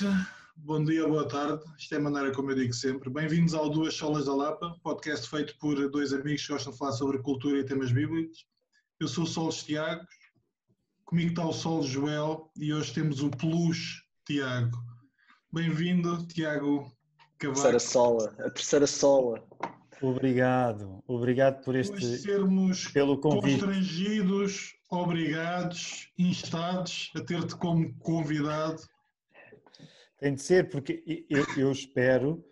noite, bom dia, boa tarde. Isto é a maneira como eu digo sempre. Bem-vindos ao Duas Solas da Lapa, podcast feito por dois amigos que gostam de falar sobre cultura e temas bíblicos. Eu sou o Solos Tiago, comigo está o Solos Joel e hoje temos o Plus Tiago. Bem-vindo, Tiago Cavaco. A terceira sola, a terceira sola. Obrigado, obrigado por este Depois sermos pelo convite. constrangidos, obrigados, instados a ter-te como convidado. Tem de ser, porque eu, eu, espero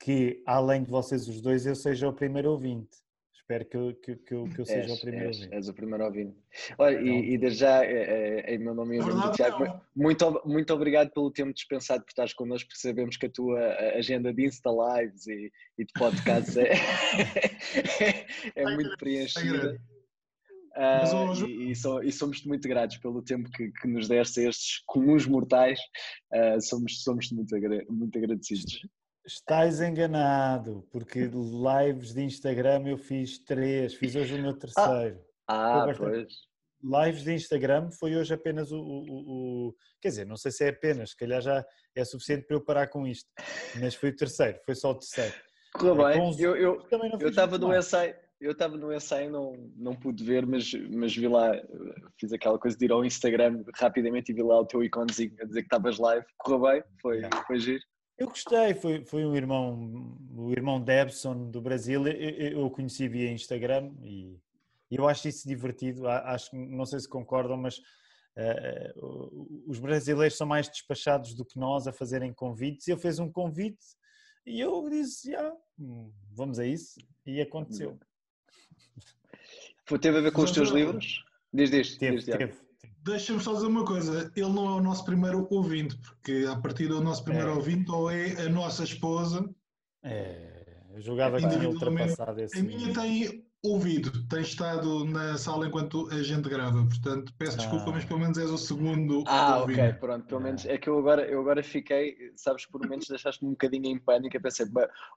que, além de vocês os dois, eu seja o primeiro ouvinte. Espero que eu, que, que eu, que eu seja és, o primeiro és, ouvinte. És o primeiro ouvinte. Olha, então, e, e desde já, é, é, meu nome e nome do Tiago, muito, muito obrigado pelo tempo dispensado por estares connosco, porque sabemos que a tua agenda de Insta Lives e, e de podcasts é, é, muito preenchida. Uh, hoje... e, e, so, e somos-te muito gratos pelo tempo que, que nos deste a estes comuns mortais. Uh, somos somos muito, muito agradecidos. Estás enganado, porque lives de Instagram eu fiz três, fiz hoje o meu terceiro. Ah, ah pois. Lives de Instagram foi hoje apenas o, o, o, Quer dizer, não sei se é apenas, se calhar já é suficiente para eu parar com isto, mas foi o terceiro, foi só o terceiro. Correu bem, eu, eu, eu estava no ensaio eu estava no ensaio, não, não pude ver, mas, mas vi lá, fiz aquela coisa de ir ao Instagram rapidamente e vi lá o teu iconezinho a dizer que estavas live. Correu bem, foi, foi giro. Eu gostei, foi, foi um irmão, o irmão Debson do Brasil, eu, eu conheci via Instagram e eu acho isso divertido, acho, não sei se concordam, mas uh, os brasileiros são mais despachados do que nós a fazerem convites. Ele fez um convite e eu disse, ah, vamos a isso, e aconteceu. Foi, teve a ver com os teus livros? Diz, diz, teve, diz, teve. Deixa-me só dizer uma coisa, ele não é o nosso primeiro ouvinte, porque a partir do nosso primeiro é. ouvinte ou é a nossa esposa. É, eu julgava que tinha ultrapassado esse. A minha tem ouvido, tem estado na sala enquanto a gente grava, portanto peço ah. desculpa, mas pelo menos és o segundo. Ah, ouvido. ok, pronto, pelo menos é que eu agora, eu agora fiquei, sabes, por momentos deixaste-me um bocadinho em pânico, eu pensei,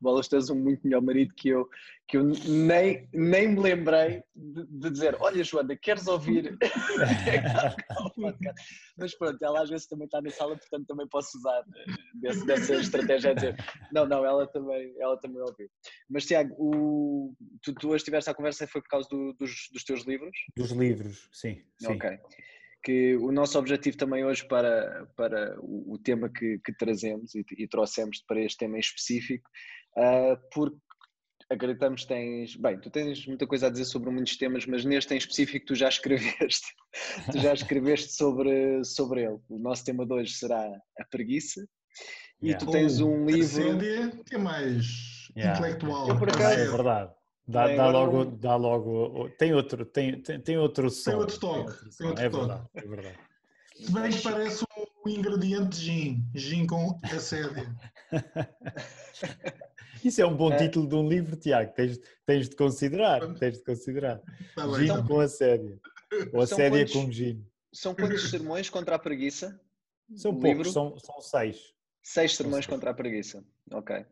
bolas, tens um muito melhor marido que eu, que eu nem, nem me lembrei de, de dizer, olha Joana, queres ouvir? mas pronto, ela às vezes também está na sala, portanto também posso usar eh, desse, dessa estratégia a dizer, não, não, ela também, ela também ouviu. Mas Tiago, o, tu, tu estiveste a conversa foi por causa do, dos, dos teus livros? Dos livros, sim. sim. Ok. Que o nosso objetivo também hoje para, para o, o tema que, que trazemos e, e, trouxemos para este tema em específico, uh, porque acreditamos que tens, bem, tu tens muita coisa a dizer sobre muitos temas, mas neste em específico tu já escreveste, tu já escreveste sobre, sobre ele. O nosso tema de hoje será a preguiça. E yeah. tu tens um livro. que é mais yeah. intelectual. Eu, por acaso, é verdade. Dá, dá logo, não... dá logo. Tem outro, tem, tem, tem outro som. Tem outro toque. Tem outro é, toque. Verdade, é verdade. Se bem que parece um ingrediente de gin. Gin com assédio. Isso é um bom é. título de um livro, Tiago. Tens, tens de considerar. Tens de considerar. Tá gin então, com assédio. Ou assédio com gin. São quantos sermões contra a preguiça? São poucos, são, são seis. Seis sermões contra a preguiça. Ok.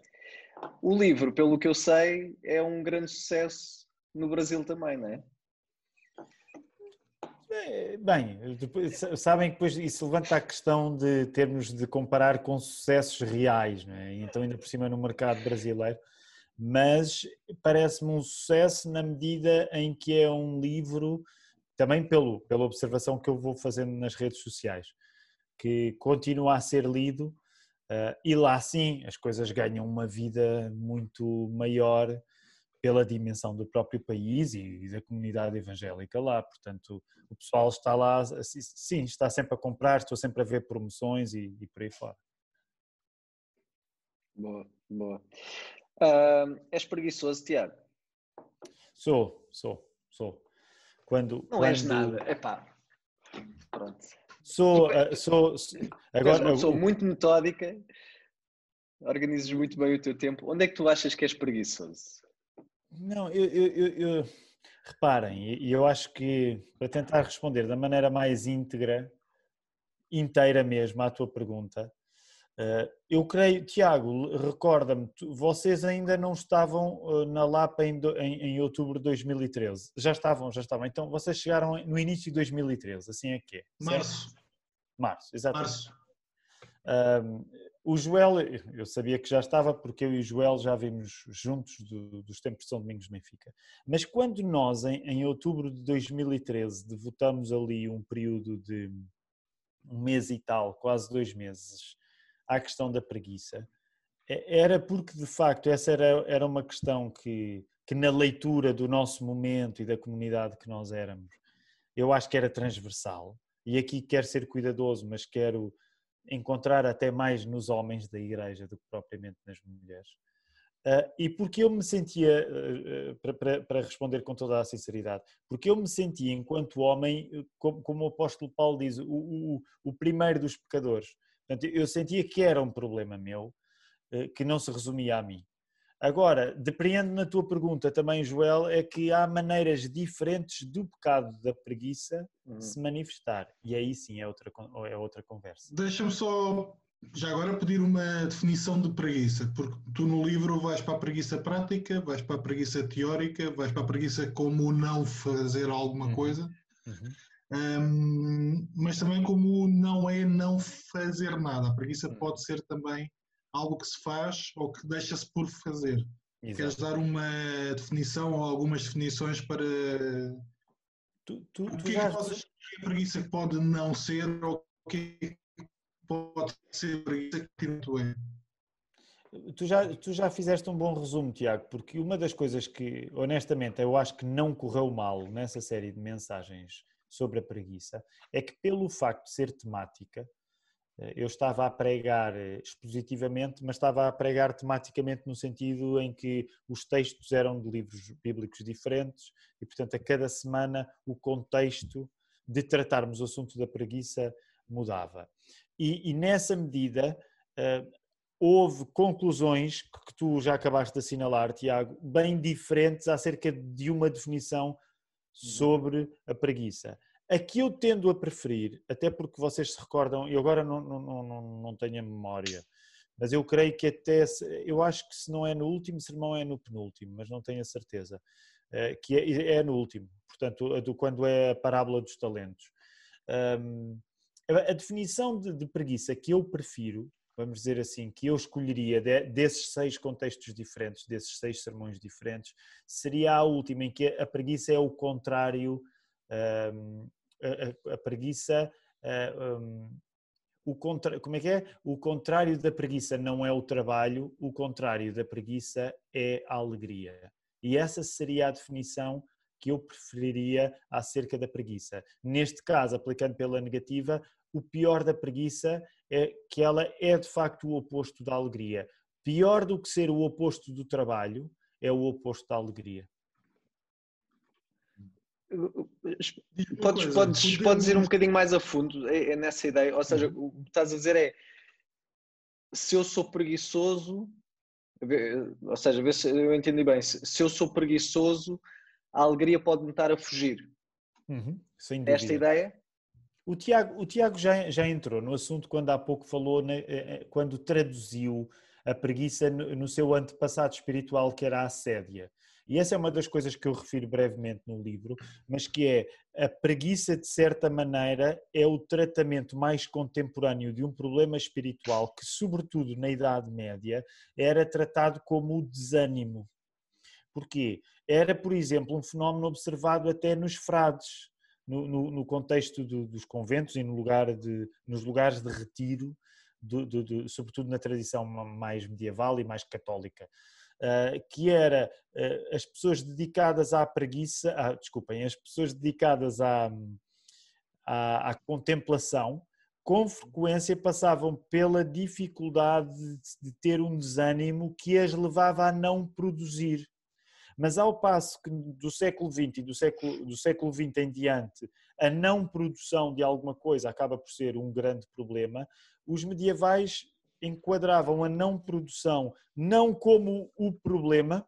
O livro, pelo que eu sei, é um grande sucesso no Brasil também, não é? é bem, sabem que depois isso levanta a questão de termos de comparar com sucessos reais, não é? então ainda por cima no mercado brasileiro, mas parece-me um sucesso na medida em que é um livro, também pelo, pela observação que eu vou fazendo nas redes sociais, que continua a ser lido e lá sim as coisas ganham uma vida muito maior pela dimensão do próprio país e, da comunidade evangélica lá. Portanto, o pessoal está lá, sim, está sempre a comprar, estou sempre a ver promoções e, e por aí fora. Boa, boa. Uh, és preguiçoso, Tiago? Sou, sou, sou. Quando, não quando... és nada, epá, pronto. Sou, uh, sou, agora, sou muito metódica, organizas muito bem o teu tempo. Onde é que tu achas que és preguiçoso? Não, eu, eu, eu, reparem, e eu acho que para tentar responder da maneira mais íntegra, inteira mesmo à tua pergunta, eu creio, Tiago, recorda-me, vocês ainda não estavam eh, na Lapa em, em, em, outubro de 2013. Já estavam, já estavam. Então vocês chegaram no início de 2013, assim é que é. Março. Março, exatamente. Março. Um, o Joel, eu sabia que já estava porque eu e o Joel já vimos juntos do, dos tempos de São Domingos de Benfica. Mas quando nós, em, em outubro de 2013, devotamos ali um período de um mês e tal, quase dois meses, à questão da preguiça, era porque de facto essa era, era uma questão que, que na leitura do nosso momento e da comunidade que nós éramos, eu acho que era transversal. E aqui quero ser cuidadoso, mas quero encontrar até mais nos homens da igreja do que propriamente nas mulheres. Uh, e porque eu me sentia, uh, para, responder com toda a sinceridade, porque eu me sentia enquanto homem, como, como o apóstolo Paulo diz, o, o, o, primeiro dos pecadores. Portanto, eu sentia que era um problema meu, uh, que não se resumia a mim. Agora, depreendo na tua pergunta também, Joel, é que há maneiras diferentes do pecado da preguiça uhum. se manifestar. E aí sim é outra, é outra conversa. Deixa-me só, já agora, pedir uma definição de preguiça, porque tu no livro vais para a preguiça prática, vais para a preguiça teórica, vais para a preguiça como não fazer alguma uhum. coisa. Uhum. Um, mas também como não é não fazer nada. A preguiça uhum. pode ser também algo que se faz ou que deixa-se por fazer. Exato. Queres dar uma definição ou algumas definições para tu, tu, o que é que a preguiça pode não ser ou o que é pode ser preguiça que tu é? Tu já, tu já fizeste um bom resumo, Tiago, porque uma das coisas que, honestamente, eu acho que não correu mal nessa série de mensagens sobre a preguiça é que, pelo facto de ser temática, eu estava a pregar eh, expositivamente, mas estava a pregar tematicamente no sentido em que os textos eram de livros bíblicos diferentes e, portanto, a cada semana o contexto de tratarmos o assunto da preguiça mudava. E, e nessa medida uh, houve conclusões que, tu já acabaste de assinalar, Tiago, bem diferentes acerca de uma definição. Sobre a preguiça. A que eu tendo a preferir, até porque vocês se recordam, e agora não, não, não, não tenho a memória, mas eu creio que até, eu acho que se não é no último sermão é no penúltimo, mas não tenho a certeza, eh, que é, é no último, portanto, do, quando é a parábola dos talentos. A definição de, de, preguiça que eu prefiro, vamos dizer assim, que eu escolheria de, desses seis contextos diferentes, desses seis sermões diferentes, seria a última, em que a preguiça é o contrário um, a, a, preguiça. Um, o contra, como é que é? O contrário da preguiça não é o trabalho, o contrário da preguiça é a alegria. E essa seria a definição que eu preferiria acerca da preguiça. Neste caso, aplicando pela negativa, o pior da preguiça é que ela é de facto o oposto da alegria. Pior do que ser o oposto do trabalho é o oposto da alegria. Podes, podes, podes ir um bocadinho mais a fundo é, é nessa ideia, ou seja, uhum. o que estás a dizer é se eu sou preguiçoso, ou seja, vê se eu entendi bem, se eu sou preguiçoso, a alegria pode-me estar a fugir. Uhum, sem dúvida. Esta ideia? O Tiago, o Tiago já, já entrou no assunto quando há pouco falou, né, quando traduziu a preguiça no, no seu antepassado espiritual, que era a assédia. E essa é uma das coisas que eu refiro brevemente no livro, mas que é a preguiça, de certa maneira, é o tratamento mais contemporâneo de um problema espiritual que, sobretudo na Idade Média, era tratado como o desânimo. Porquê? Era, por exemplo, um fenómeno observado até nos frades, no, no, no contexto do, dos conventos e no lugar de, nos lugares de retiro, do, do, sobretudo na tradição mais medieval e mais católica. Eh, que era eh, as pessoas dedicadas à preguiça, ah, desculpem, as pessoas dedicadas à, à, à contemplação, com frequência passavam pela dificuldade de ter um desânimo que as levava a não produzir. Mas ao passo que do século XX e do século, do século XX em diante, a não produção de alguma coisa acaba por ser um grande problema, os medievais enquadravam a não produção não como o problema,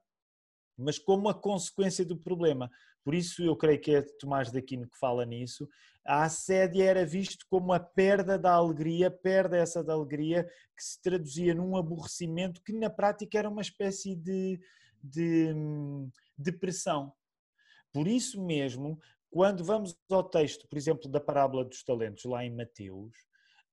mas como a consequência do problema. Por isso eu creio que é Tomás de Aquino que fala nisso. A assédia era visto como a perda da alegria, perda essa da alegria que se traduzia num aborrecimento que na prática era uma espécie de, de hum, depressão. Por isso mesmo, quando vamos ao texto, por exemplo, da parábola dos talentos lá em Mateus,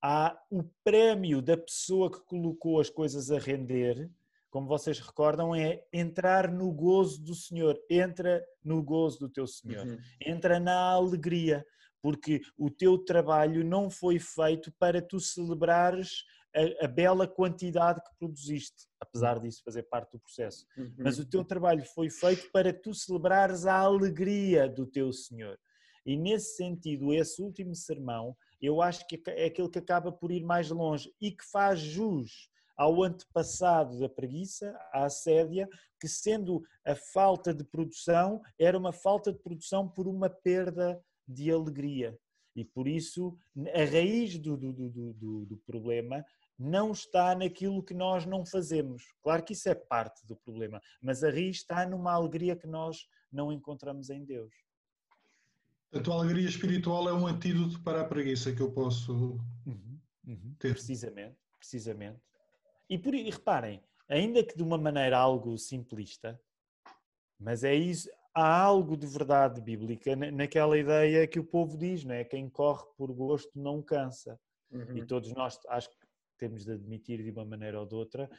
há o prémio da pessoa que colocou as coisas a render, como vocês recordam, é entrar no gozo do Senhor. Entra no gozo do teu Senhor. Uhum. Entra na alegria, porque o teu trabalho não foi feito para tu celebrares a, a bela quantidade que produziste, apesar disso fazer parte do processo. Uhum. Mas o teu trabalho foi feito para tu celebrares a alegria do teu Senhor. E nesse sentido, esse último sermão, eu acho que é aquele que acaba por ir mais longe e que faz jus ao antepassado da preguiça, à assédia, que sendo a falta de produção, era uma falta de produção por uma perda de alegria. E por isso, a raiz do, do, do, do, do problema não está naquilo que nós não fazemos. Claro que isso é parte do problema, mas a raiz está numa alegria que nós não encontramos em Deus. Portanto, a alegria espiritual é um antídoto para a preguiça que eu posso uhum, uhum, ter. Precisamente, precisamente. E, por, e reparem, ainda que de uma maneira algo simplista, mas é isso, há algo de verdade bíblica naquela ideia que o povo diz, não é? Quem corre por gosto não cansa. Uhum. E todos nós, acho que temos de admitir de uma maneira ou de outra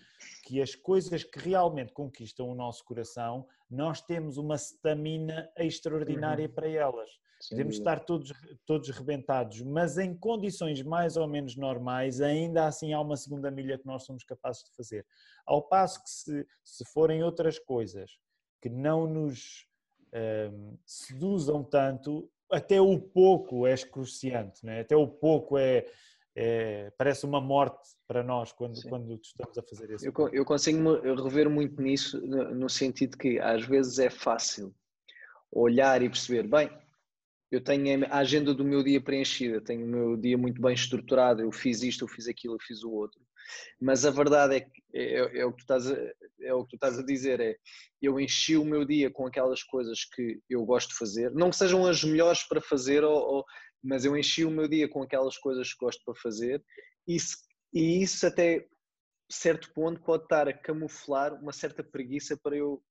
que as coisas que realmente conquistam o nosso coração, nós temos uma stamina extraordinária uhum. para elas. Sem Podemos dúvida. estar todos, todos rebentados, mas em condições mais ou menos normais, ainda assim há uma segunda milha que nós somos capazes de fazer. Ao passo que, se, se forem outras coisas que não nos um, seduzam tanto, até o pouco é excruciante, né? até o pouco é, é, parece uma morte para nós quando, quando estamos a fazer isso. Eu, eu consigo rever muito nisso, no, no sentido que às vezes é fácil olhar e perceber, bem, eu tenho a agenda do meu dia preenchida, tenho o meu dia muito bem estruturado, eu fiz isto, eu fiz aquilo, eu fiz o outro. Mas a verdade é que é, é, é o, que tu estás a, é o que tu estás a dizer, é eu enchi o meu dia com aquelas coisas que eu gosto de fazer, não que sejam as melhores para fazer, ou, ou, mas eu enchi o meu dia com aquelas coisas que gosto para fazer, e, e isso até certo ponto pode estar a camuflar uma certa preguiça para eu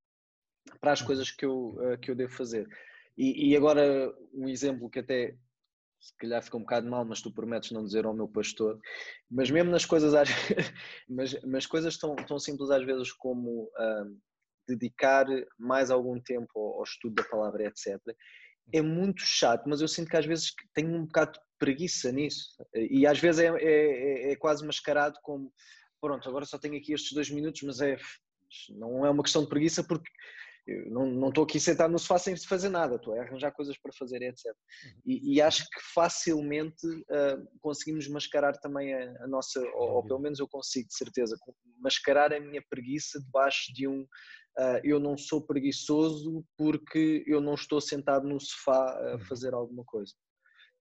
para as coisas que eu, eh, que eu devo fazer. E, e, agora um exemplo que até se calhar fica um bocado mal, mas tu prometes não dizer ao meu pastor, mas mesmo nas coisas, mas, mas coisas tão, tão simples às vezes como dedicar mais algum tempo ao, ao, estudo da palavra, etc. É muito chato, mas eu sinto que às vezes tenho um bocado de preguiça nisso. E às vezes é, é, é quase mascarado como pronto, agora só tenho aqui estes dois minutos, mas é não é uma questão de preguiça porque eu não estou aqui sentado no sofá sem fazer nada, estou a arranjar coisas para fazer, etc. Uhum. E, e acho que facilmente uh, conseguimos mascarar também a, a nossa, ou, ou, pelo menos eu consigo, de certeza, mascarar a minha preguiça debaixo de um uh, eu não sou preguiçoso porque eu não estou sentado no sofá a uhum. fazer alguma coisa.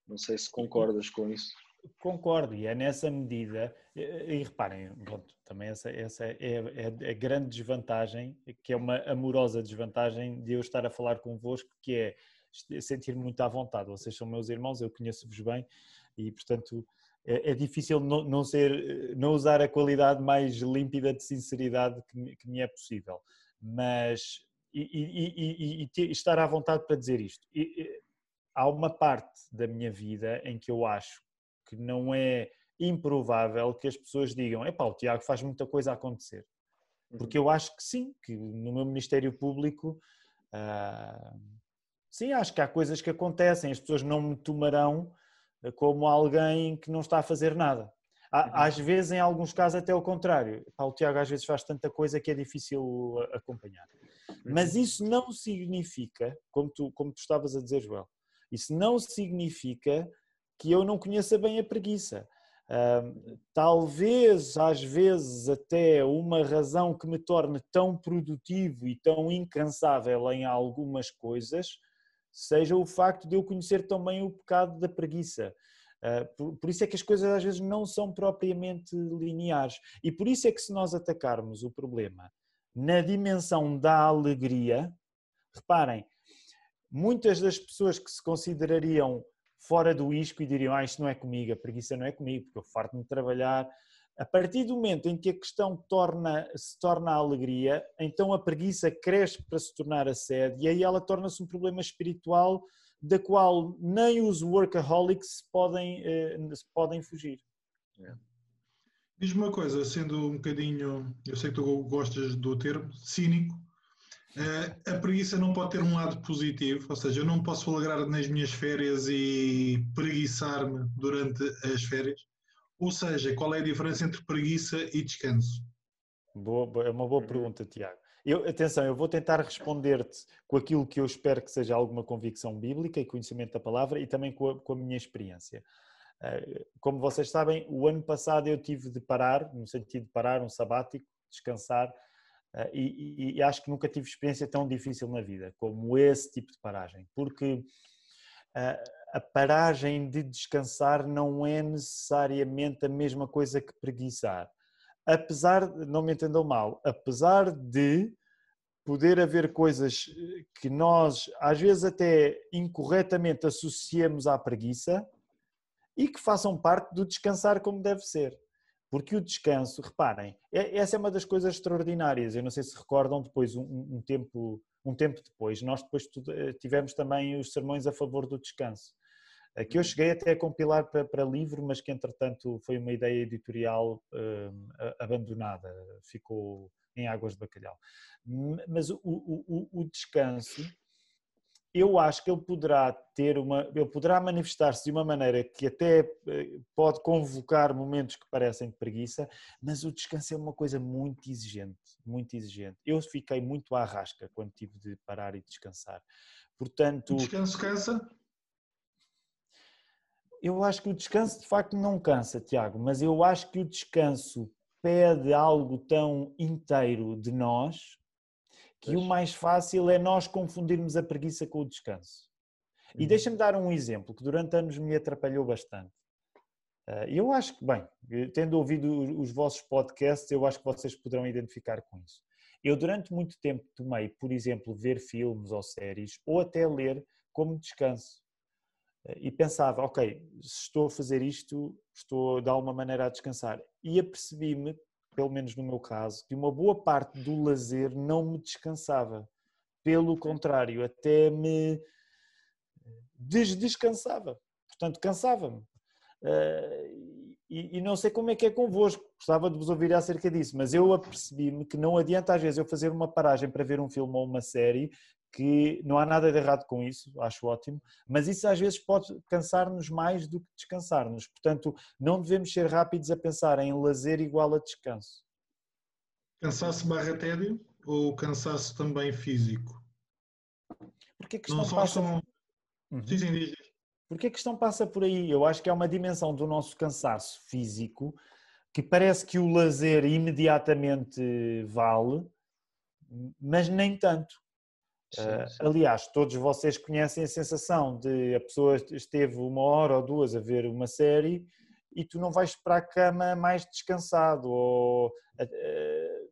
Não sei se concordas com isso. Concordo, e é nessa medida, e, reparem, pronto, também essa, essa é, é, é, a grande desvantagem, que é uma amorosa desvantagem de eu estar a falar convosco, que é sentir-me muito à vontade. Vocês são meus irmãos, eu conheço-vos bem e, portanto, é, é difícil não, não, ser, não usar a qualidade mais límpida de sinceridade que me, que me é possível. Mas, e, e, e, e, estar à vontade para dizer isto. há uma parte da minha vida em que eu acho que não é improvável que as pessoas digam: é pá, o Tiago faz muita coisa a acontecer. Porque uhum. eu acho que sim, que no meu Ministério Público, uh, sim, acho que há coisas que acontecem, as pessoas não me tomarão ah, como alguém que não está a fazer nada. Uhum. Às vezes, em alguns casos, até o contrário. Pá, o Tiago às vezes faz tanta coisa que é difícil acompanhar. Mas uhum. isso não significa, como tu, como tu estavas a dizer, Joel, isso não significa que eu não conheça bem a preguiça. Uh, talvez, às vezes, até uma razão que me torne tão produtivo e tão incansável em algumas coisas seja o facto de eu conhecer também o pecado da preguiça. Uh, por, por, isso é que as coisas às vezes não são propriamente lineares. E por isso é que, se nós atacarmos o problema na dimensão da alegria, reparem, muitas das pessoas que se considerariam fora do isco e diriam: Ah, isto não é comigo, a preguiça não é comigo, porque eu farto-me de trabalhar. A partir do momento em que a questão torna, se torna a alegria, então a preguiça cresce para se tornar a sede e aí ela torna-se um problema espiritual da qual nem os workaholics podem, eh, podem fugir. É. Diz-me uma coisa, sendo um bocadinho, eu sei que tu gostas do termo, cínico, eh, a preguiça não pode ter um lado positivo, ou seja, eu não posso falagrar nas minhas férias e preguiçar-me durante as férias. Ou seja, qual é a diferença entre preguiça e descanso? Boa, é uma boa pergunta, Tiago. Eu, atenção, eu vou tentar responder-te com aquilo que eu espero que seja alguma convicção bíblica e conhecimento da palavra e também com a, com a minha experiência. Eh, como vocês sabem, o ano passado eu tive de parar, no sentido de parar, um sabático, descansar, e, e, acho que nunca tive experiência tão difícil na vida como esse tipo de paragem, porque eh, a paragem de descansar não é necessariamente a mesma coisa que preguiçar. Apesar, não me entendam mal, apesar de poder haver coisas que nós às vezes até incorretamente associamos à preguiça, e que façam parte do descansar como deve ser. Porque o descanso, reparem, é, essa é uma das coisas extraordinárias. Eu não sei se recordam depois, um, um tempo, um tempo depois, nós depois eh, tivemos também os sermões a favor do descanso, que eu cheguei até a compilar para, para livro, mas que entretanto foi uma ideia editorial um, abandonada, ficou em águas de bacalhau. Mas o, o, o descanso eu acho que ele poderá ter uma, ele poderá manifestar-se de uma maneira que até eh, pode convocar momentos que parecem de preguiça, mas o descanso é uma coisa muito exigente, muito exigente. Eu fiquei muito à rasca quando tive de parar e descansar. Portanto, o descanso cansa? Eu acho que o descanso de facto não cansa, Tiago, mas eu acho que o descanso pede algo tão inteiro de nós que pois. o mais fácil é nós confundirmos a preguiça com o descanso. E uhum. deixa-me dar um exemplo que durante anos me atrapalhou bastante. Eh, eu acho que, bem, tendo ouvido os vossos podcasts, eu acho que vocês poderão identificar com isso. Eu durante muito tempo tomei, por exemplo, ver filmes ou séries, ou até ler como descanso. Eh, e pensava, ok, se estou a fazer isto, estou de alguma maneira a descansar. E apercebi-me pelo menos no meu caso, que uma boa parte do lazer não me descansava. Pelo contrário, até me descansava. Portanto, cansava-me. Uh, e, e, não sei como é que é convosco, gostava de vos ouvir acerca disso, mas eu apercebi-me que não adianta às vezes eu fazer uma paragem para ver um filme ou uma série, que não há nada de errado com isso, acho ótimo, mas isso às vezes pode cansar-nos mais do que descansar-nos. Portanto, não devemos ser rápidos a pensar em lazer igual a descanso. Cansaço barra tédio ou cansaço também físico? Porque a questão não passa... São... Uhum. Sim, sim, diz. Porque a questão passa por aí. Eu acho que é uma dimensão do nosso cansaço físico que parece que o lazer imediatamente vale, mas nem tanto. Sim, sim. aliás, todos vocês conhecem a sensação de a pessoa esteve uma hora ou duas a ver uma série e tu não vais para a cama mais descansado ou uh,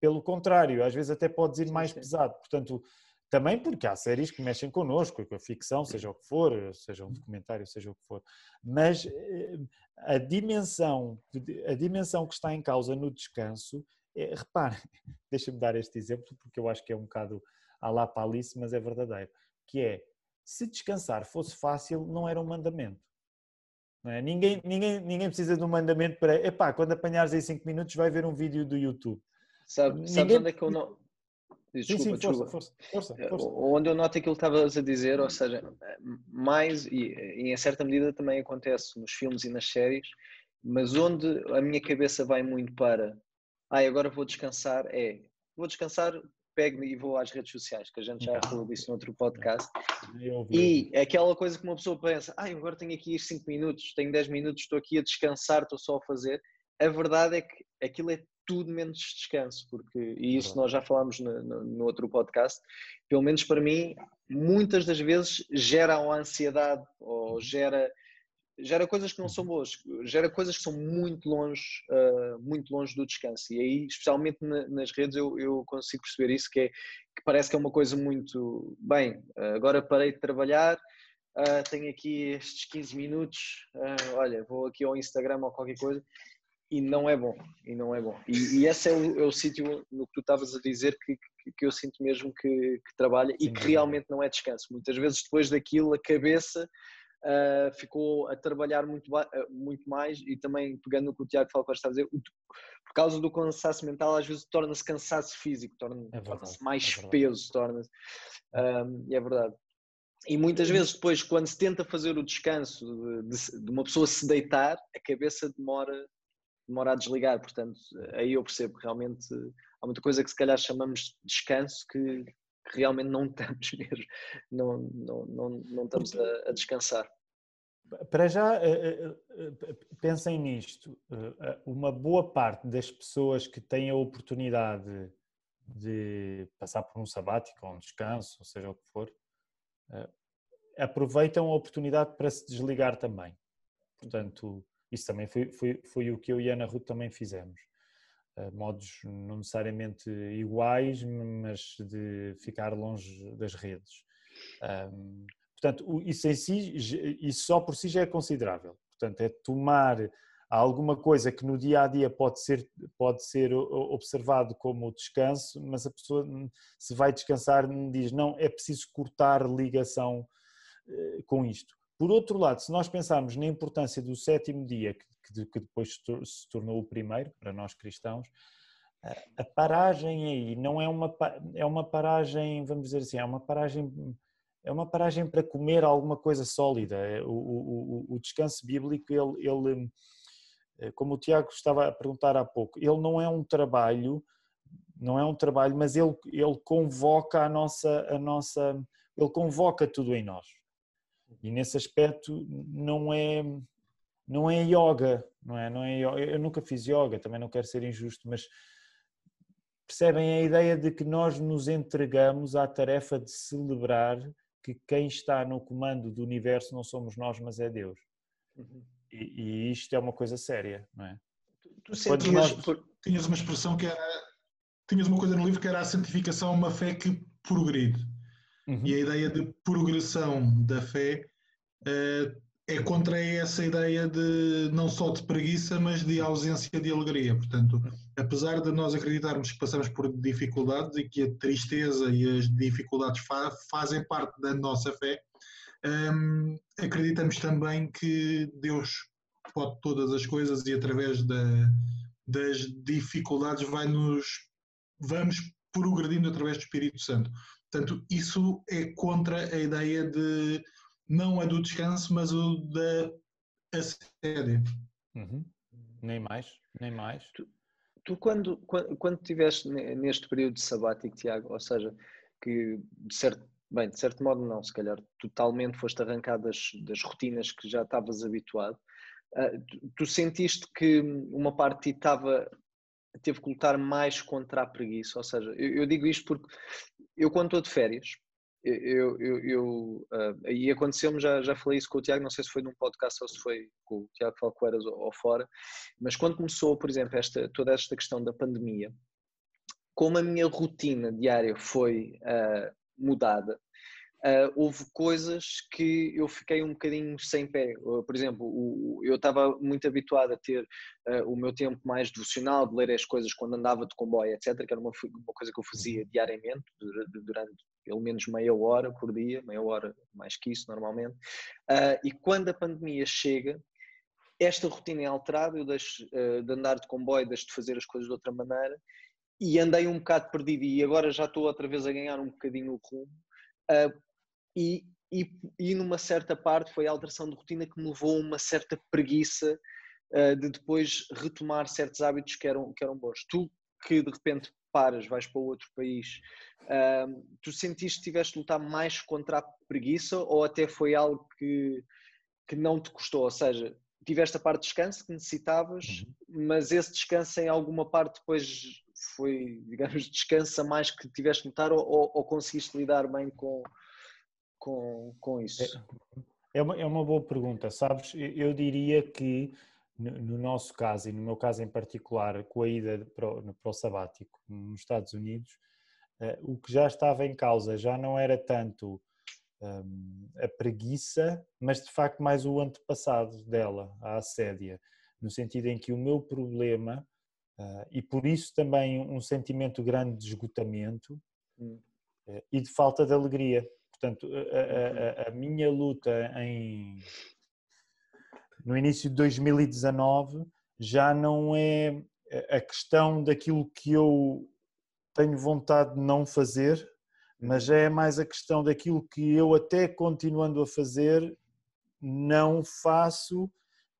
pelo contrário, às vezes até podes ir sim, mais pesado. Portanto, também porque há séries que mexem connosco, com a ficção, seja o que for, seja um documentário, seja o que for. Mas eh, a dimensão, a dimensão que está em causa no descanso, é, repare, deixa-me dar este exemplo porque eu acho que é um bocado à lá para Alice, mas é verdadeiro, que é, se descansar fosse fácil, não era um mandamento. É? Ninguém, ninguém, ninguém precisa de um mandamento para, epá, quando apanhares aí 5 minutos vai ver um vídeo do YouTube. Sabe, ninguém... Sabes onde é que eu não... Desculpa, sim, sim, desculpa. Força, força, força, força. Onde eu noto aquilo que estavas a dizer, ou seja, mais, e, e em certa medida também acontece nos filmes e nas séries, mas onde a minha cabeça vai muito para, ah, agora vou descansar, é, vou descansar pego e vou às redes sociais, que a gente já falou disso no outro podcast. E aquela coisa que uma pessoa pensa, ah, agora tenho aqui 5 minutos, tenho 10 minutos, estou aqui a descansar, estou só a fazer. A verdade é que aquilo é tudo menos descanso, porque, e isso nós já falámos no, no, no outro podcast, pelo menos para mim, muitas das vezes gera uma ansiedade ou gera gera coisas que não são boas, gera coisas que são muito longe, uh, muito longe do descanso. E aí, especialmente na, nas redes, eu, eu, consigo perceber isso, que, é, que parece que é uma coisa muito bem. Uh, agora parei de trabalhar, uh, tenho aqui estes 15 minutos, olha, vou aqui ao Instagram ou qualquer coisa. E não é bom, e não é bom. E, e esse é o, é o sítio no que tu estavas a dizer que, que, que eu sinto mesmo que, que trabalha e que realmente não é descanso. Muitas vezes depois daquilo a cabeça uh, ficou a trabalhar muito, muito mais e também pegando o que o Tiago falou, está a dizer, por causa do cansaço mental, às vezes torna-se cansaço físico, torna-se é torna mais é peso, torna-se. Um, e é verdade. E muitas vezes depois, quando se tenta fazer o descanso de, de, uma pessoa se deitar, a cabeça demora, demora a desligar. Portanto, aí eu percebo que realmente há muita coisa que se calhar chamamos de descanso que, que realmente não estamos mesmo, não, não, não, não estamos a, a descansar. Para já, eh, eh, eh, pensem nisto. Uma boa parte das pessoas que têm a oportunidade de passar por um sabático ou um descanso, ou seja o que for, aproveitam a oportunidade para se desligar também. Portanto, isso também foi, foi, foi o que eu e a Ana Ruth também fizemos. Modos não necessariamente iguais, mas de ficar longe das redes. Portanto, isso, em si, isso só por si já é considerável. Portanto, é tomar alguma coisa que no dia a dia pode ser, pode ser observado como descanso, mas a pessoa se vai descansar diz não, é preciso cortar ligação eh, com isto. Por outro lado, se nós pensarmos na importância do sétimo dia, que, que depois se tornou o primeiro para nós cristãos, a paragem aí não é uma, é uma paragem, vamos dizer assim, é uma paragem é uma paragem para comer alguma coisa sólida. É, o, o, o descanso bíblico, ele, ele, eh, como o Tiago estava a perguntar há pouco, ele não é um trabalho, não é um trabalho, mas ele, ele convoca a nossa, a nossa, ele convoca tudo em nós. E nesse aspecto não é, não é yoga, não é, não é yoga. Eu nunca fiz yoga, também não quero ser injusto, mas percebem a ideia de que nós nos entregamos à tarefa de celebrar que quem está no comando do universo não somos nós, mas é Deus. Uhum. E, e, isto é uma coisa séria, não é? Tu, tu tinhas, nós... tinhas uma expressão que era. Tinhas uma coisa no livro que era a santificação, uma fé que progride. Uhum. E a ideia de progressão da fé uh, é contra essa ideia de não só de preguiça, mas de ausência de alegria. Portanto, apesar de nós acreditarmos que passamos por dificuldades e que a tristeza e as dificuldades fa fazem parte da nossa fé, um, acreditamos também que Deus pode todas as coisas e através da, das dificuldades vai nos vamos progredindo através do Espírito Santo. Portanto, isso é contra a ideia de não a do descanso, mas o da assédio. Uhum. Nem mais, nem mais. Tu, tu quando, quando, quando estiveste neste período de sabático, Tiago, ou seja, que de certo, bem, de certo modo não, se calhar totalmente foste arrancado das, das rotinas que já estavas habituado, uh, tu, tu, sentiste que uma parte de ti estava, teve que lutar mais contra a preguiça, ou seja, eu, eu digo isto porque eu quando estou de férias, eu, eu, eu uh, e aconteceu-me, já, já falei isso com o Tiago, não sei se foi num podcast ou se foi com o Tiago Falcoeiras ou, ou fora, mas quando começou, por exemplo, esta, toda esta questão da pandemia, como a minha rotina diária foi uh, mudada, uh, houve coisas que eu fiquei um bocadinho sem pé. Por exemplo, o, eu estava muito habituado a ter uh, o meu tempo mais devocional, de ler as coisas quando andava de comboio, etc., que era uma, uma coisa que eu fazia uhum. diariamente, durante pelo menos meia hora por dia, meia hora mais que isso normalmente. Uh, e quando a pandemia chega, esta rotina é alterada, eu deixo de andar de comboio, deixo de fazer as coisas de outra maneira e andei um bocado perdido e agora já estou outra vez a ganhar um bocadinho o rumo, uh, e, e, e numa certa parte foi a alteração de rotina que me levou a uma certa preguiça uh, de depois retomar certos hábitos que eram, que eram bons. Tu que de repente paras, vais para outro país, uh, tu sentiste que tiveste de lutar mais contra a preguiça ou até foi algo que, que não te custou? Ou seja, tiveste a parte de descanso que necessitavas, uhum. mas esse descanso em alguma parte depois foi, digamos, descansa mais que tiveste de notar ou, ou, ou conseguiste lidar bem com, com, com isso? É, é uma, é uma boa pergunta, sabes? Eu diria que no nosso caso, e no meu caso em particular, com a ida para o, para o sabático nos Estados Unidos, uh, o que já estava em causa já não era tanto um, a preguiça, mas de facto mais o antepassado dela, a assédia, no sentido em que o meu problema, uh, e por isso também um sentimento grande de esgotamento hum. uh, e de falta de alegria portanto, a, a, a minha luta em, no início de 2019 já não é a questão daquilo que eu tenho vontade de não fazer, mas já é mais a questão daquilo que eu até continuando a fazer não faço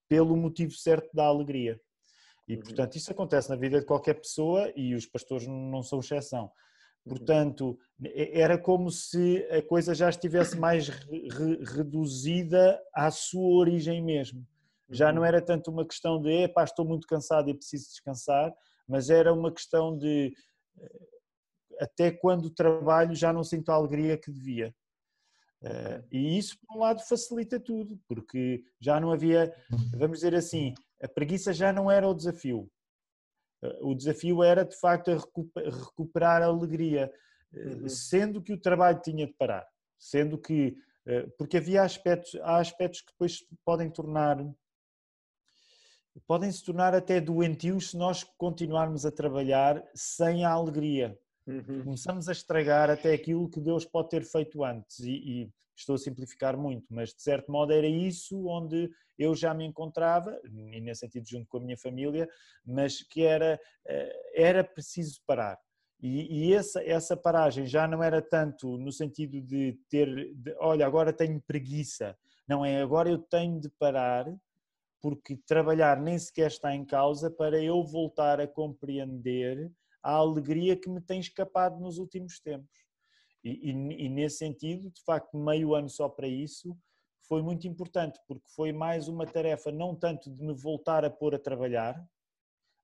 pelo motivo certo da alegria. E, uhum. portanto, isso acontece na vida de qualquer pessoa e os pastores não são exceção. Uhum. Portanto, era como se a coisa já estivesse mais re reduzida à sua origem mesmo. Já não uhum. era tanto uma questão de, epá, estou muito cansado e preciso descansar, mas era uma questão de, eh, até quando trabalho já não sinto a alegria que devia. Uh, e isso, por um lado, facilita tudo, porque já não havia, vamos dizer assim, a preguiça já não era o desafio. O desafio era, de facto, recuperar a alegria, uh, uhum. sendo que o trabalho tinha de parar, sendo que, porque havia aspectos, há aspectos que depois podem tornar, podem se tornar até doentios se nós continuarmos a trabalhar sem a alegria. Uhum. Começamos a estragar até aquilo que Deus pode ter feito antes e, e, estou a simplificar muito, mas de certo modo era isso onde eu já me encontrava, e nesse sentido junto com a minha família, mas que era, eh, era preciso parar. E, e essa, essa paragem já não era tanto no sentido de ter, de, olha, agora tenho preguiça. Não é, agora eu tenho de parar porque trabalhar nem sequer está em causa para eu voltar a compreender a alegria que me tem escapado nos últimos tempos. E, e, e, nesse sentido, de facto, meio ano só para isso foi muito importante, porque foi mais uma tarefa não tanto de me voltar a pôr a trabalhar,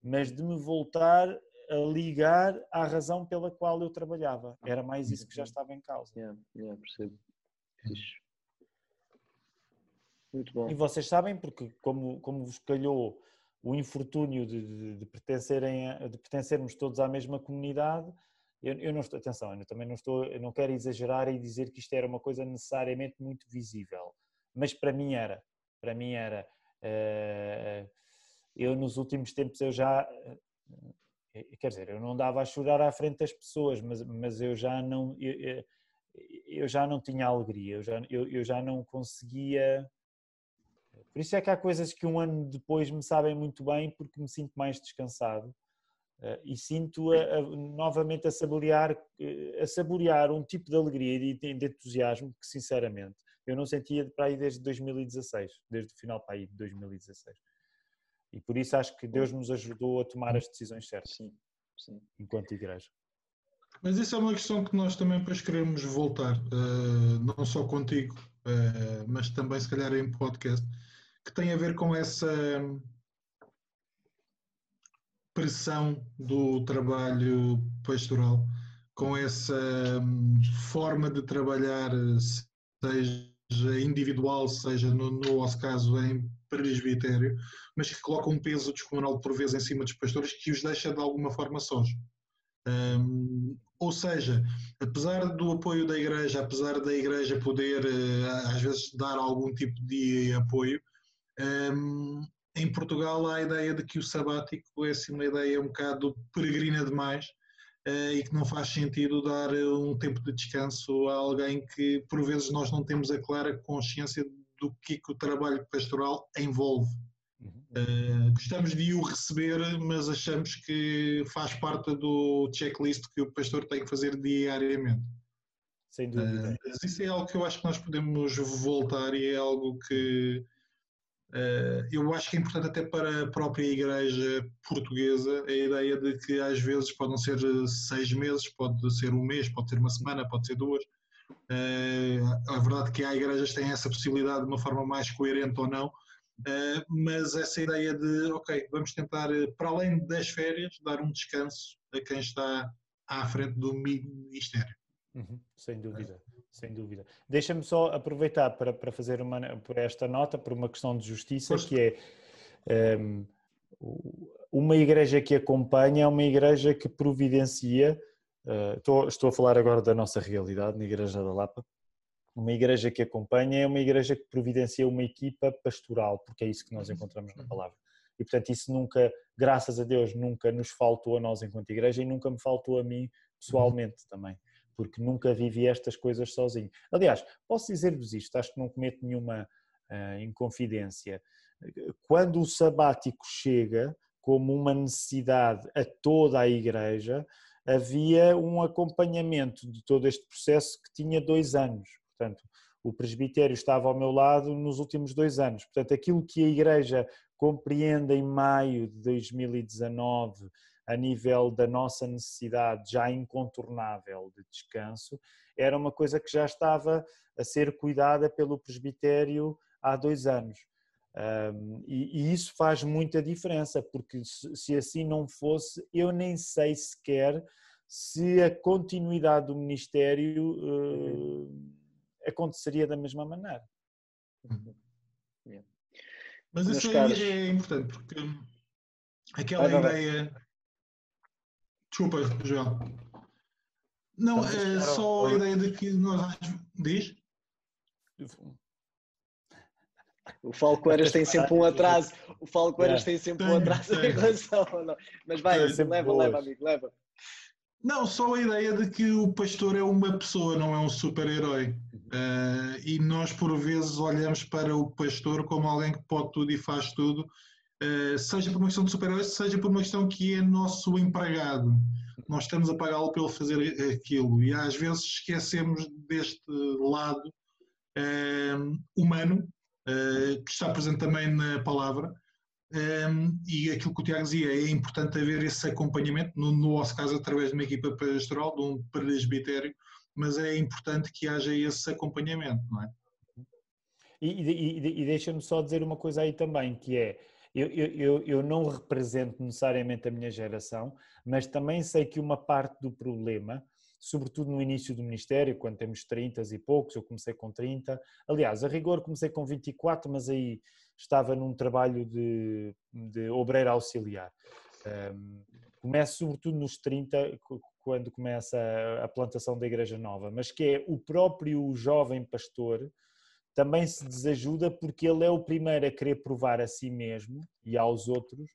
mas de me voltar a ligar à razão pela qual eu trabalhava. Era mais isso que já estava em causa. Yeah, yeah, percebo. Muito bom. E vocês sabem, porque como, como vos calhou o infortúnio de, de, de, pertencerem, de pertencermos todos à mesma comunidade, eu, eu, não estou, atenção, eu também não estou, não quero exagerar e dizer que isto era uma coisa necessariamente muito visível, mas para mim era, para mim era, uh, eu nos últimos tempos eu já, uh, quer dizer, eu não dava a chorar à frente das pessoas, mas, mas eu já não, eu, eu já não tinha alegria, eu já, eu, eu já não conseguia por isso é que há coisas que um ano depois me sabem muito bem porque me sinto mais descansado eh, e sinto a, a, novamente a saborear, eh, a saborear um tipo de alegria e de, de entusiasmo que sinceramente eu não sentia para aí desde 2016, desde o final para aí de 2016. E por isso acho que Deus nos ajudou a tomar as decisões certas, sim, sim. enquanto igreja. Mas isso é uma questão que nós também depois queremos voltar, uh, não só contigo, uh, mas também se calhar em podcast que tem a ver com essa pressão do trabalho pastoral, com essa hum, forma de trabalhar, seja individual, seja no, no nosso caso em presbitério, mas que coloca um peso descomunal por vezes em cima dos pastores que os deixa de alguma forma sós. Um, ou seja, apesar do apoio da igreja, apesar da igreja poder eh, às vezes dar algum tipo de apoio, um, em Portugal há a ideia de que o sabático é assim, uma ideia um bocado peregrina demais uh, e que não faz sentido dar um tempo de descanso a alguém que por vezes nós não temos a clara consciência do que, que o trabalho pastoral envolve. Uh, gostamos de o receber, mas achamos que faz parte do checklist que o pastor tem que fazer diariamente. Sem dúvida. Uh, isso é algo que eu acho que nós podemos voltar e é algo que eu acho que é importante até para a própria Igreja Portuguesa a ideia de que às vezes podem ser seis meses, pode ser um mês, pode ser uma semana, pode ser duas. Uh, a verdade é que há igrejas que têm essa possibilidade de uma forma mais coerente ou não, uh, mas essa ideia de, ok, vamos tentar, para além das férias, dar um descanso a quem está à frente do ministério. Uhum, sem dúvida sem dúvida. Deixa-me só aproveitar para, para fazer uma, por esta nota, por uma questão de justiça, Poxa. que é um, uma igreja que acompanha é uma igreja que providencia, uh, estou, estou a falar agora da nossa realidade na Igreja da Lapa, uma igreja que acompanha é uma igreja que providencia uma equipa pastoral, porque é isso que nós uhum. encontramos na palavra. E portanto isso nunca, graças a Deus, nunca nos faltou a nós enquanto igreja e nunca me faltou a mim pessoalmente também porque nunca vivi estas coisas sozinho. Aliás, posso dizer-vos isto, acho que não cometo nenhuma uh, inconfidência. Quando o sabático chega como uma necessidade a toda a igreja, havia um acompanhamento de todo este processo que tinha dois anos. Portanto, o presbitério estava ao meu lado nos últimos dois anos. Portanto, aquilo que a igreja compreende em maio de 2019 a nível da nossa necessidade já incontornável de descanso, era uma coisa que já estava a ser cuidada pelo presbitério há dois anos. Um, e, e, isso faz muita diferença, porque se, se, assim não fosse, eu nem sei sequer se a continuidade do Ministério uh, aconteceria da mesma maneira. Mas isso caros... é importante, porque aquela ideia. Desculpa, João. Não, é só a ideia de que nós. Diz? O Falcoeiras tem sempre um atraso. O Falcoeiras tem sempre um atraso em relação. Mas vai, leva, leva, amigo, leva. Não, só a ideia de que o pastor é uma pessoa, não é um super-herói. Uh, e nós, por vezes, olhamos para o pastor como alguém que pode tudo e faz tudo, uh, seja por uma questão de super-herói, seja por uma questão que é nosso empregado. Nós estamos a pagá-lo pelo fazer aquilo. E às vezes esquecemos deste lado uh, humano, que está presente também na palavra, um, e aquilo que o Tiago dizia, é importante haver esse acompanhamento, no, no nosso caso através de uma equipa pastoral, de um presbitério, mas é importante que haja esse acompanhamento, não é? E, e, e deixa-me só dizer uma coisa aí também, que é, eu, eu, eu não represento necessariamente a minha geração, mas também sei que uma parte do problema, sobretudo no início do Ministério, quando temos 30 e poucos, eu comecei com 30, aliás, a rigor comecei com 24, mas aí estava num trabalho de, de obreiro auxiliar. Um, começo sobretudo nos 30, quando começa a plantação da Igreja Nova, mas que é o próprio jovem pastor também se desajuda porque ele é o primeiro a querer provar a si mesmo e aos outros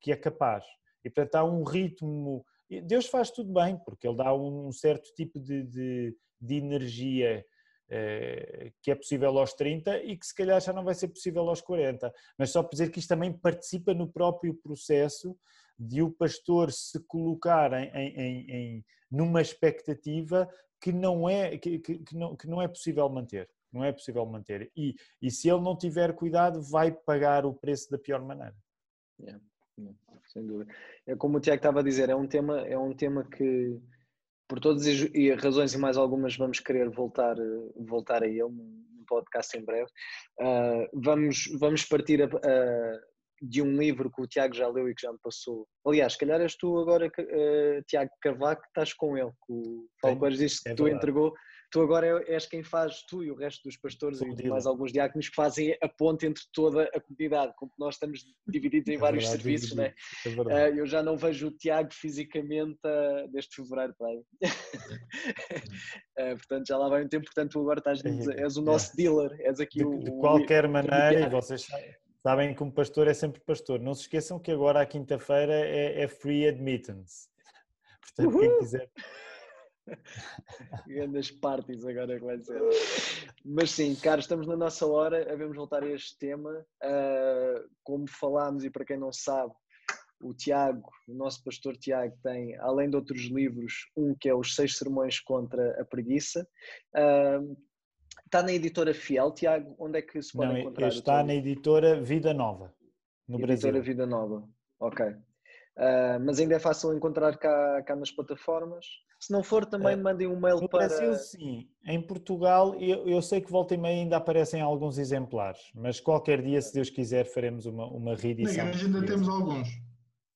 que é capaz. E portanto há um ritmo. Deus faz tudo bem, porque Ele dá um certo tipo de, de, de energia eh, que é possível aos 30 e que se calhar já não vai ser possível aos 40. Mas só para dizer que isto também participa no próprio processo de o pastor se colocar em, em, em numa expectativa que não é que, que, que, não, que não é possível manter não é possível manter. E, e se ele não tiver cuidado vai pagar o preço da pior maneira. Yeah, yeah, sem dúvida. É como o Tiago estava a dizer é um tema é um tema que por todas as razões e mais algumas vamos querer voltar, voltar a ele num podcast em breve. Uh, vamos, vamos partir a, a, de um livro que o Tiago já leu e que já me passou. Aliás, se calhar és tu agora, uh, Tiago Cavaco, que estás com ele, que o Paulo Coelho disse que é tu entregou tu agora és quem faz, tu e o resto dos pastores e mais alguns diáconos que fazem a ponte entre toda a comunidade, como nós estamos divididos em é vários verdade, serviços, né? É eu já não vejo o Tiago fisicamente uh, desde fevereiro para aí. uh, portanto, já lá vai um tempo, portanto, tu agora estás, é, és o nosso dealer, és aqui de, o. De qualquer o, maneira, e vocês sabem que um pastor é sempre pastor. Não se esqueçam que agora, à quinta-feira, é, é free admittance. Portanto, Uhul. quem quiser Grandes parties agora que vai ser. Mas sim, Carlos, estamos na nossa hora, havemos voltar a este tema. Uh, como falámos, e para quem não sabe, o Tiago, o nosso pastor Tiago, tem, além de outros livros, um que é Os Seis Sermões contra a Preguiça. Uh, está na editora Fiel, Tiago, onde é que se pode não, encontrar? Está na editora Vida Nova, no editora Brasil. Vida Nova, ok. Uh, mas ainda é fácil encontrar cá, cá nas plataformas. Se não for, também uh, mandem um mail no para. No Brasil, sim. Em Portugal, eu, eu, sei que volta e meia ainda aparecem alguns exemplares, mas qualquer dia, se Deus quiser, faremos uma, uma reedição. Mas ainda temos alguns.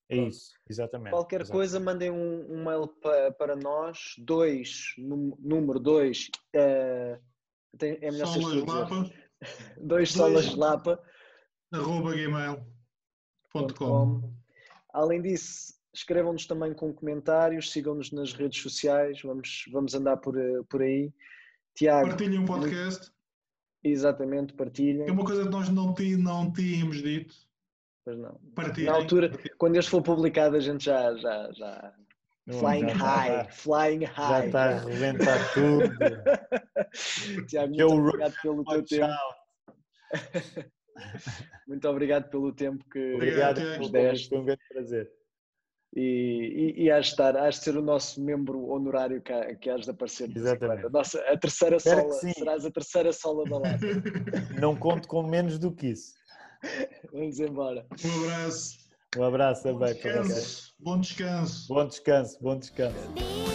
É isso, exatamente. Qualquer exatamente. coisa, mandem um, um mail para, para nós. Dois, número dois, uh, tem, é melhor Solas Lapa. dois solas lapa. Arroba gmail.com. Além disso, escrevam-nos também com comentários, sigam-nos nas redes sociais, vamos, vamos andar por, por aí. Tiago, partilhem o um podcast. Exatamente, partilhem. É uma coisa que nós não, tí, não tínhamos dito. Pois não. Partilhem. Na altura, partilhem. quando este for publicado, a gente já, já, já, Flying high, está, flying high. Já está a reventar tudo. Tiago, muito obrigado pelo teu tempo. muito obrigado pelo tempo que obrigado, nos deste. Foi um grande prazer. E, e, e has de estar, has de ser o nosso membro honorário que, que has de aparecer. Exatamente. A, nossa, a terceira Espero sola, serás a terceira sola da lata. Não conto com menos do que isso. Vamos embora. Um abraço. Um abraço também para vocês. Bom descanso. Bom descanso, bom descanso.